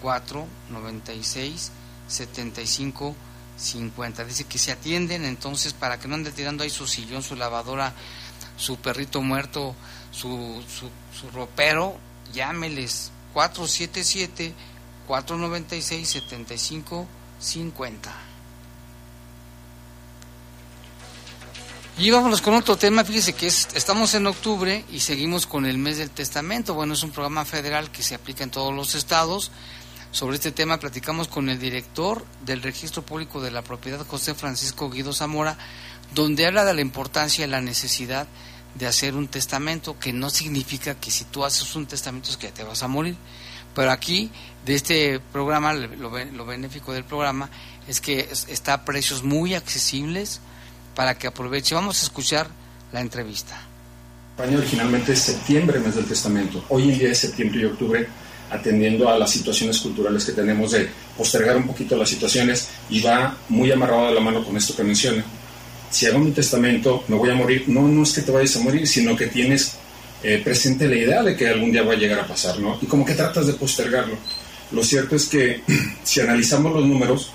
496 7550. Dice que se atienden entonces para que no ande tirando ahí su sillón, su lavadora, su perrito muerto, su, su, su ropero, llámeles 477 496 7550 50. Y vámonos con otro tema, fíjese que estamos en octubre y seguimos con el mes del testamento. Bueno, es un programa federal que se aplica en todos los estados. Sobre este tema platicamos con el director del Registro Público de la Propiedad, José Francisco Guido Zamora, donde habla de la importancia y la necesidad de hacer un testamento, que no significa que si tú haces un testamento es que te vas a morir. Pero aquí de este programa, lo, lo benéfico del programa es que está a precios muy accesibles para que aproveche. Vamos a escuchar la entrevista. España originalmente es septiembre, mes del testamento. Hoy en día es septiembre y octubre, atendiendo a las situaciones culturales que tenemos de postergar un poquito las situaciones y va muy amarrado de la mano con esto que menciona. Si hago mi testamento, me voy a morir. No, no es que te vayas a morir, sino que tienes eh, presente la idea de que algún día va a llegar a pasar, ¿no? Y como que tratas de postergarlo. Lo cierto es que *clears throat* si analizamos los números,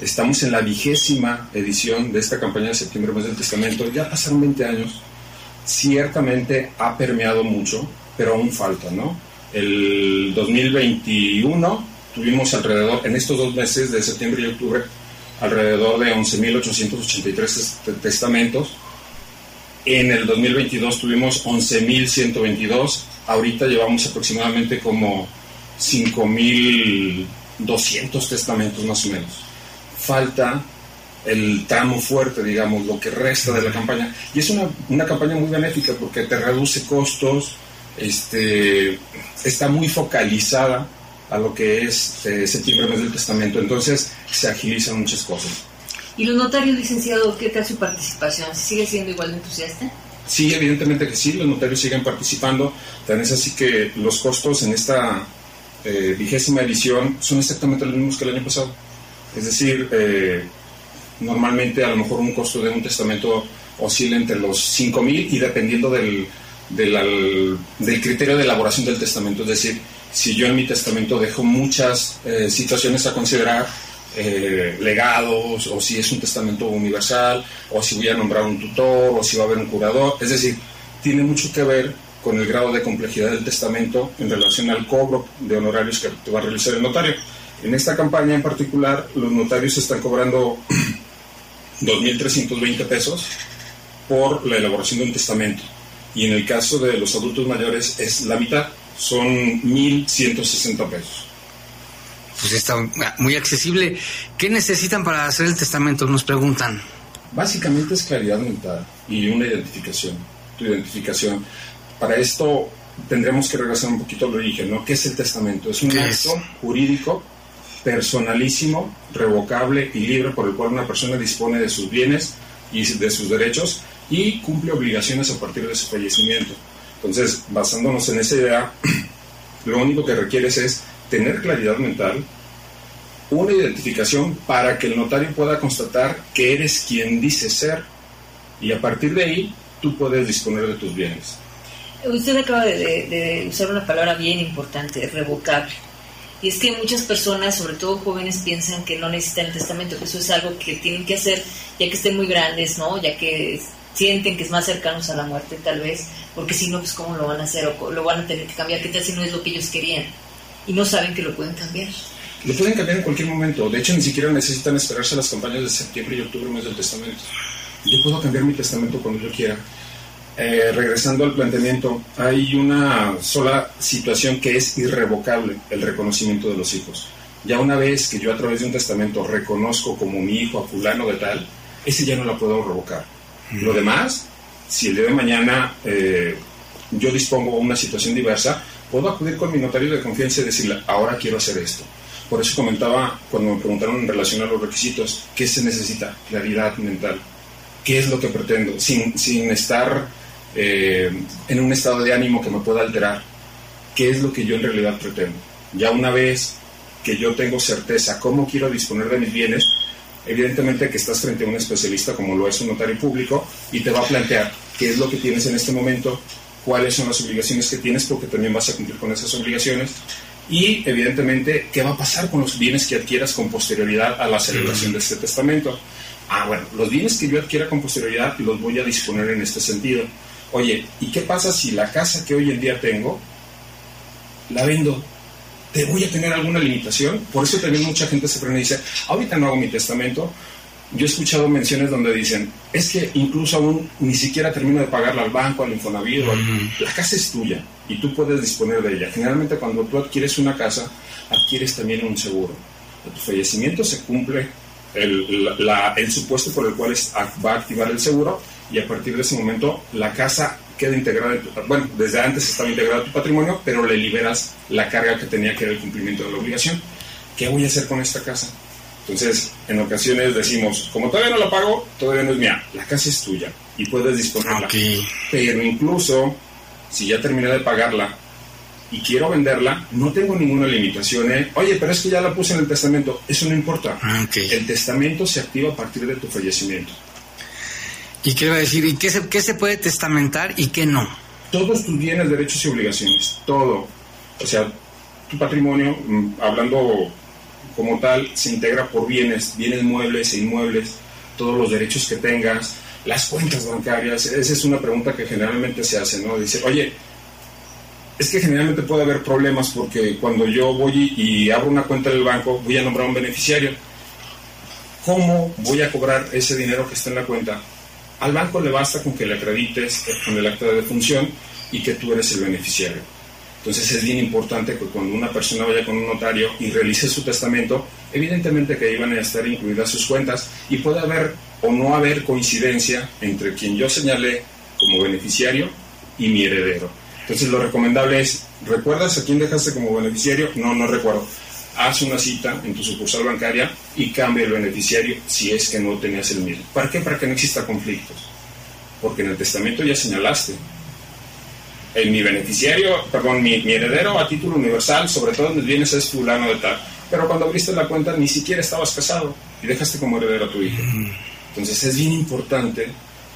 estamos en la vigésima edición de esta campaña de septiembre mes del testamento, ya pasaron 20 años, ciertamente ha permeado mucho, pero aún falta, ¿no? El 2021 tuvimos alrededor, en estos dos meses de septiembre y octubre, alrededor de 11.883 testamentos. En el 2022 tuvimos 11.122. Ahorita llevamos aproximadamente como 5.200 testamentos más o menos. Falta el tramo fuerte, digamos, lo que resta de la campaña. Y es una, una campaña muy benéfica porque te reduce costos, este, está muy focalizada a lo que es eh, septiembre, mes del testamento. Entonces se agilizan muchas cosas. ¿Y los notarios, licenciados, qué tal su participación? ¿Sigue siendo igual de entusiasta? Sí, evidentemente que sí, los notarios siguen participando. Tan es así que los costos en esta eh, vigésima edición son exactamente los mismos que el año pasado. Es decir, eh, normalmente a lo mejor un costo de un testamento oscila entre los 5 mil y dependiendo del, del, criterio de elaboración del testamento. Es decir, si yo en mi testamento dejo muchas eh, situaciones a considerar, eh, legados, o si es un testamento universal, o si voy a nombrar un tutor, o si va a haber un curador. Es decir, tiene mucho que ver con el grado de complejidad del testamento en relación al cobro de honorarios que te va a realizar el notario. En esta campaña en particular, los notarios están cobrando *clears throat* 2.320 pesos por la elaboración de un testamento. Y en el caso de los adultos mayores es la mitad, son 1.160 pesos. Pues está muy accesible. ¿Qué necesitan para hacer el testamento? Nos preguntan. Básicamente es claridad mental y una identificación. Tu identificación. Para esto tendremos que regresar un poquito al origen, ¿no? ¿Qué es el testamento? Es un acto jurídico personalísimo, revocable y libre por el cual una persona dispone de sus bienes y de sus derechos y cumple obligaciones a partir de su fallecimiento. Entonces, basándonos en esa idea, *clears throat* lo único que requieres es tener claridad mental, una identificación para que el notario pueda constatar que eres quien dice ser y a partir de ahí tú puedes disponer de tus bienes. Usted acaba de, usar una palabra bien importante, revocable. Y es que muchas personas, sobre todo jóvenes, piensan que no necesitan el testamento, que eso es algo que tienen que hacer ya que estén muy grandes, ¿no? Ya que sienten que es más cercanos a la muerte tal vez, porque si no, pues cómo lo van a hacer o lo van a tener que cambiar, qué tal si no es lo que ellos querían y no saben que lo pueden cambiar. Lo pueden cambiar en cualquier momento, de hecho ni siquiera necesitan esperarse a las campañas de septiembre y octubre, mes del testamento. Yo puedo cambiar mi testamento cuando yo quiera. Eh, regresando al planteamiento, hay una sola situación que es irrevocable, el reconocimiento de los hijos. Ya una vez que yo a través de un testamento reconozco como mi hijo a fulano de tal, ese ya no la puedo revocar. Lo demás, si el día de mañana eh, yo dispongo una situación diversa, puedo acudir con mi notario de confianza y decirle, ahora quiero hacer esto. Por eso comentaba, cuando me preguntaron en relación a los requisitos, ¿qué se necesita? Claridad mental. ¿Qué es lo que pretendo? Sin, sin estar eh, en un estado de ánimo que me pueda alterar. ¿Qué es lo que yo en realidad pretendo? Ya una vez que yo tengo certeza cómo quiero disponer de mis bienes, evidentemente que estás frente a un especialista como lo es un notario público y te va a plantear qué es lo que tienes en este momento, cuáles son las obligaciones que tienes porque también vas a cumplir con esas obligaciones y evidentemente qué va a pasar con los bienes que adquieras con posterioridad a la celebración de este testamento. Ah, bueno, los bienes que yo adquiera con posterioridad los voy a disponer en este sentido oye, ¿y qué pasa si la casa que hoy en día tengo la vendo? ¿Te voy a tener alguna limitación? Por eso también mucha gente se frena y dice, ahorita no hago mi testamento. Yo he escuchado menciones donde dicen, es que incluso aún ni siquiera termino de pagarla al banco, al Infonavit, la casa es tuya y tú puedes disponer de ella. Generalmente cuando tú adquieres una casa, adquieres también un seguro. A tu fallecimiento se cumple el, el supuesto por el cual va a activar el seguro y a partir de ese momento la casa queda integrada en tu, bueno, desde antes estaba integrada tu patrimonio, pero le liberas la carga que tenía que era el cumplimiento de la obligación. ¿Qué voy a hacer con esta casa? Entonces, en ocasiones decimos, como todavía no la pago, todavía no es mía, la casa es tuya y puedes disponerla. Pero incluso, si ya terminé de pagarla y quiero venderla, no tengo ninguna limitación. ¿eh? Oye, pero es que ya la puse en el testamento. Eso no importa. El testamento se activa a partir de tu fallecimiento. ¿Y qué va a decir? ¿Y qué se, qué se puede testamentar y qué no? Todos tus bienes, derechos y obligaciones, todo. O sea, tu patrimonio, mm, hablando como tal, se integra por bienes, bienes muebles e inmuebles, todos los derechos que tengas, las cuentas bancarias. Esa es una pregunta que generalmente se hace, ¿no? Dice, oye, es que generalmente puede haber problemas porque cuando yo voy y abro una cuenta del banco, voy a nombrar un beneficiario. ¿Cómo voy a cobrar ese dinero que está en la cuenta? Al banco le basta con que le acredites con el acta de defunción y que tú eres el beneficiario. Entonces es bien importante que cuando una persona vaya con un notario y realice su testamento, evidentemente que iban a estar incluidas sus cuentas y puede haber o no haber coincidencia entre quien yo señalé como beneficiario y mi heredero. Entonces lo recomendable es, ¿recuerdas a quién dejaste como beneficiario? No, no recuerdo. Haz una cita en tu sucursal bancaria y cambia el beneficiario si es que no tenías el mismo. ¿Para qué? Para que no exista conflictos. Porque en el testamento ya señalaste el, mi beneficiario, perdón, mi, heredero a título universal, sobre todo en bienes es fulano de tal. Pero cuando abriste la cuenta ni siquiera estabas casado y dejaste como heredero a tu hijo. Entonces es bien importante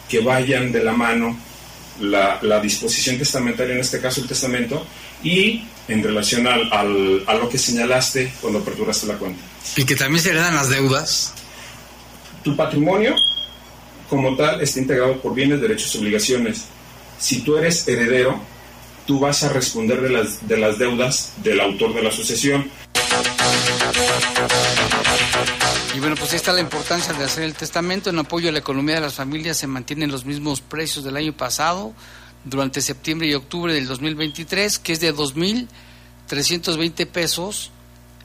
que vayan de la mano la, la, disposición testamentaria, en este caso el testamento, y en relación al, al, a lo que señalaste cuando aperturaste la cuenta. Y que también se heredan las deudas. Tu patrimonio, como tal, está integrado por bienes, derechos y obligaciones si tú eres heredero, tú vas a responder de las, de las deudas del autor de la sucesión. Y bueno, pues ahí está la importancia de hacer el testamento. En apoyo a la economía de las familias se mantienen los mismos precios del año pasado durante septiembre y octubre del 2023, que es de 2.320 pesos,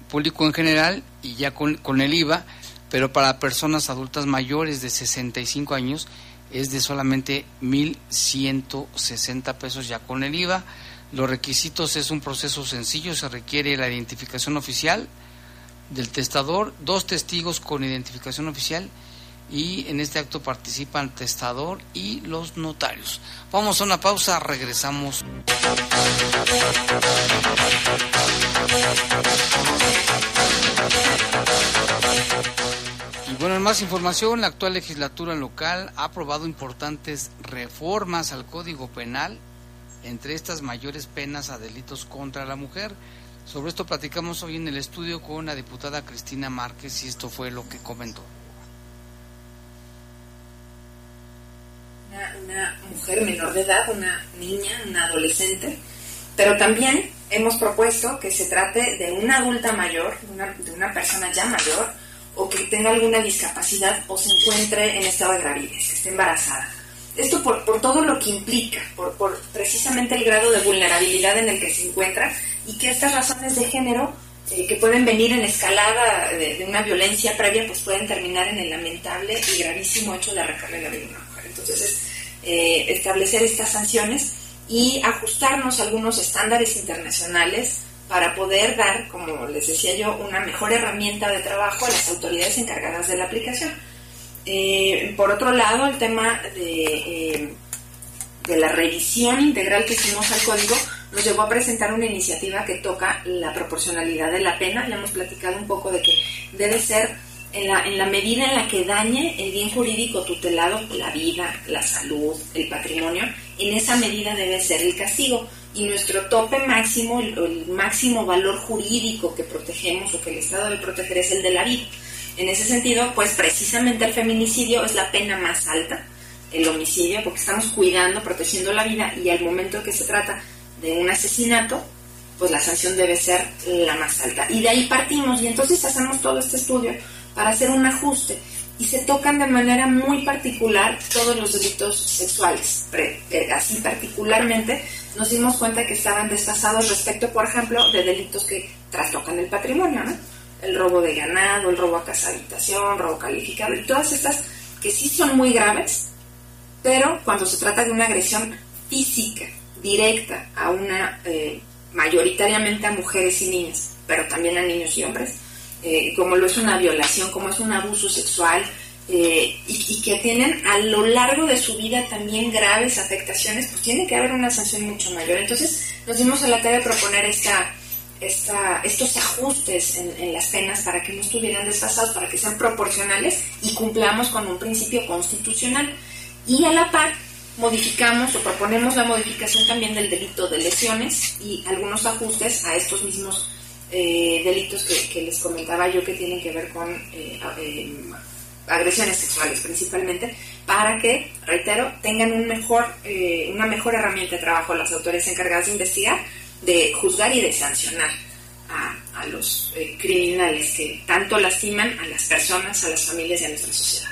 público en general, y ya con, con el IVA, pero para personas adultas mayores de 65 años es de solamente 1.160 pesos ya con el IVA. Los requisitos es un proceso sencillo, se requiere la identificación oficial del testador, dos testigos con identificación oficial y en este acto participan testador y los notarios. Vamos a una pausa, regresamos. Bueno, en más información, la actual legislatura local ha aprobado importantes reformas al Código Penal, entre estas mayores penas a delitos contra la mujer. Sobre esto platicamos hoy en el estudio con la diputada Cristina Márquez y esto fue lo que comentó. Una, mujer menor de edad, una niña, una adolescente, pero también hemos propuesto que se trate de una adulta mayor, de una persona ya mayor, o que tenga alguna discapacidad o se encuentre en estado de gravidez, que esté embarazada. Esto por, por todo lo que implica, por, por, precisamente el grado de vulnerabilidad en el que se encuentra y que estas razones de género eh, que pueden venir en escalada de, una violencia previa, pues pueden terminar en el lamentable y gravísimo hecho de arrancarle la vida a una mujer. Entonces, es, eh, establecer estas sanciones y ajustarnos a algunos estándares internacionales para poder dar, como les decía yo, una mejor herramienta de trabajo a las autoridades encargadas de la aplicación. Eh, por otro lado, el tema de, eh, de la revisión integral que hicimos al código nos llevó a presentar una iniciativa que toca la proporcionalidad de la pena. Ya hemos platicado un poco de que debe ser en la, en la medida en la que dañe el bien jurídico tutelado, la vida, la salud, el patrimonio, en esa medida debe ser el castigo y nuestro tope máximo, el, máximo valor jurídico que protegemos o que el Estado debe proteger es el de la vida. En ese sentido, pues precisamente el feminicidio es la pena más alta, el homicidio, porque estamos cuidando, protegiendo la vida y al momento que se trata de un asesinato, pues la sanción debe ser la más alta. Y de ahí partimos y entonces hacemos todo este estudio para hacer un ajuste y se tocan de manera muy particular todos los delitos sexuales. Así particularmente nos dimos cuenta que estaban desfasados respecto, por ejemplo, de delitos que trastocan el patrimonio, ¿no? El robo de ganado, el robo a casa habitación, robo calificado y todas estas que sí son muy graves, pero cuando se trata de una agresión física, directa, a una, eh, mayoritariamente a mujeres y niñas, pero también a niños y hombres, eh, como lo es una violación, como es un abuso sexual, eh, y, que tienen a lo largo de su vida también graves afectaciones, pues tiene que haber una sanción mucho mayor. Entonces nos dimos a la tarea de proponer esta, esta, estos ajustes en, las penas para que no estuvieran desfasados, para que sean proporcionales y cumplamos con un principio constitucional. Y a la par modificamos o proponemos la modificación también del delito de lesiones y algunos ajustes a estos mismos eh, delitos que, les comentaba yo que tienen que ver con eh, eh, agresiones sexuales principalmente, para que, reitero, tengan una mejor herramienta de trabajo las autoridades encargadas de investigar, de juzgar y de sancionar a, a los criminales que tanto lastiman a las personas, a las familias y a nuestra sociedad.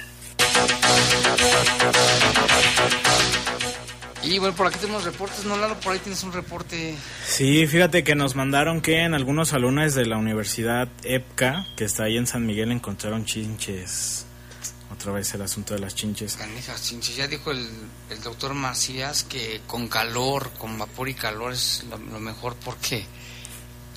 Y bueno, por aquí tenemos reportes, ¿no, Lalo? Por ahí tienes un reporte. Sí, fíjate que nos mandaron que en algunos salones de la Universidad EPCA, que está ahí en San Miguel, encontraron chinches. Otra vez el asunto de las chinches. Canijas, chinches. Ya dijo el, el doctor Macías que con calor, con vapor y calor es lo, mejor porque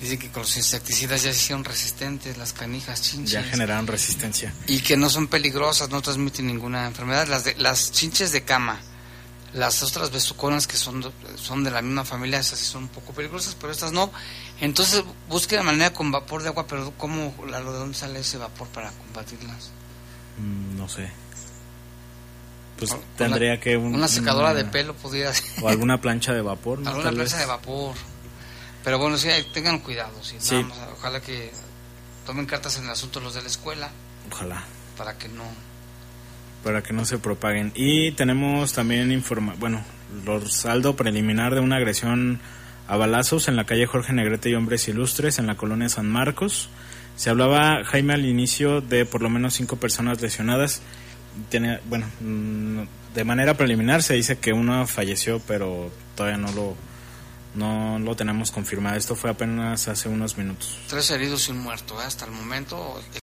dice que con los insecticidas ya se hicieron resistentes las canijas chinches. Ya generaron resistencia. Y que no son peligrosas, no transmiten ninguna enfermedad. Las, de, las chinches de cama las otras besuconas que son, son de la misma familia, esas sí son un poco peligrosas, pero estas no. Entonces busque la manera con vapor de agua, pero ¿cómo, ¿de dónde sale ese vapor para combatirlas? Mm, no sé. Pues tendría que... una secadora de pelo pudiera. O alguna plancha de vapor, ¿no? Alguna plancha de vapor. Pero bueno, sí, tengan cuidado. Sí, ojalá que tomen cartas en el asunto los de la escuela. Ojalá. Para que no para que no se propaguen. Y tenemos también informa bueno, los saldo preliminar de una agresión a balazos en la calle Jorge Negrete y Hombres Ilustres en la colonia San Marcos. Se hablaba, Jaime, al inicio de por lo menos cinco personas lesionadas. Tiene, bueno, mm, de manera preliminar se dice que uno falleció, pero todavía no lo, no lo tenemos confirmado. Esto fue apenas hace unos minutos. Tres heridos y un muerto. ¿eh? Hasta el momento